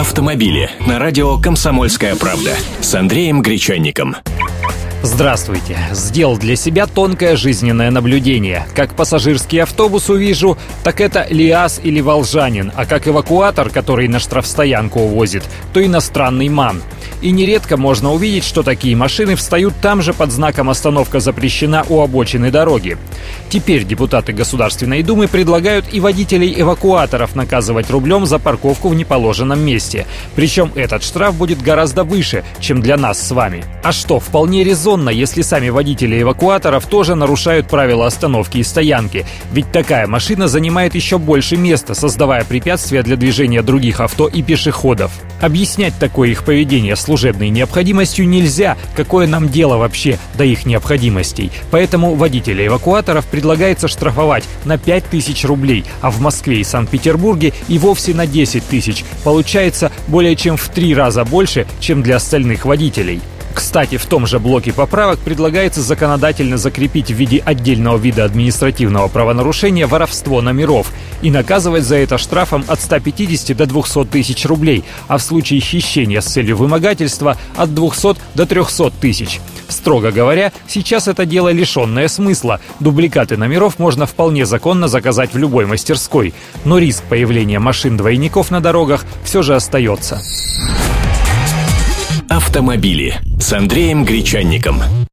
Автомобили на радио «Комсомольская правда» с Андреем Гречанником. Здравствуйте. Сделал для себя тонкое жизненное наблюдение. Как пассажирский автобус увижу, так это ЛиАЗ или Волжанин, а как эвакуатор, который на штрафстоянку увозит, то иностранный МАН. И нередко можно увидеть, что такие машины встают там же под знаком «Остановка запрещена» у обочины дороги. Теперь депутаты Государственной Думы предлагают и водителей эвакуаторов наказывать рублем за парковку в неположенном месте. Причем этот штраф будет гораздо выше, чем для нас с вами. А что, вполне резонно, если сами водители эвакуаторов тоже нарушают правила остановки и стоянки. Ведь такая машина занимает еще больше места, создавая препятствия для движения других авто и пешеходов. Объяснять такое их поведение служебной необходимостью нельзя, какое нам дело вообще до их необходимостей. Поэтому водителей эвакуаторов предлагается штрафовать на 5000 рублей, а в Москве и Санкт-Петербурге и вовсе на 10 тысяч. Получается более чем в три раза больше, чем для остальных водителей. Кстати, в том же блоке поправок предлагается законодательно закрепить в виде отдельного вида административного правонарушения воровство номеров и наказывать за это штрафом от 150 до 200 тысяч рублей, а в случае хищения с целью вымогательства от 200 до 300 тысяч. Строго говоря, сейчас это дело лишенное смысла. Дубликаты номеров можно вполне законно заказать в любой мастерской. Но риск появления машин-двойников на дорогах все же остается. Автомобили с Андреем Гречанником.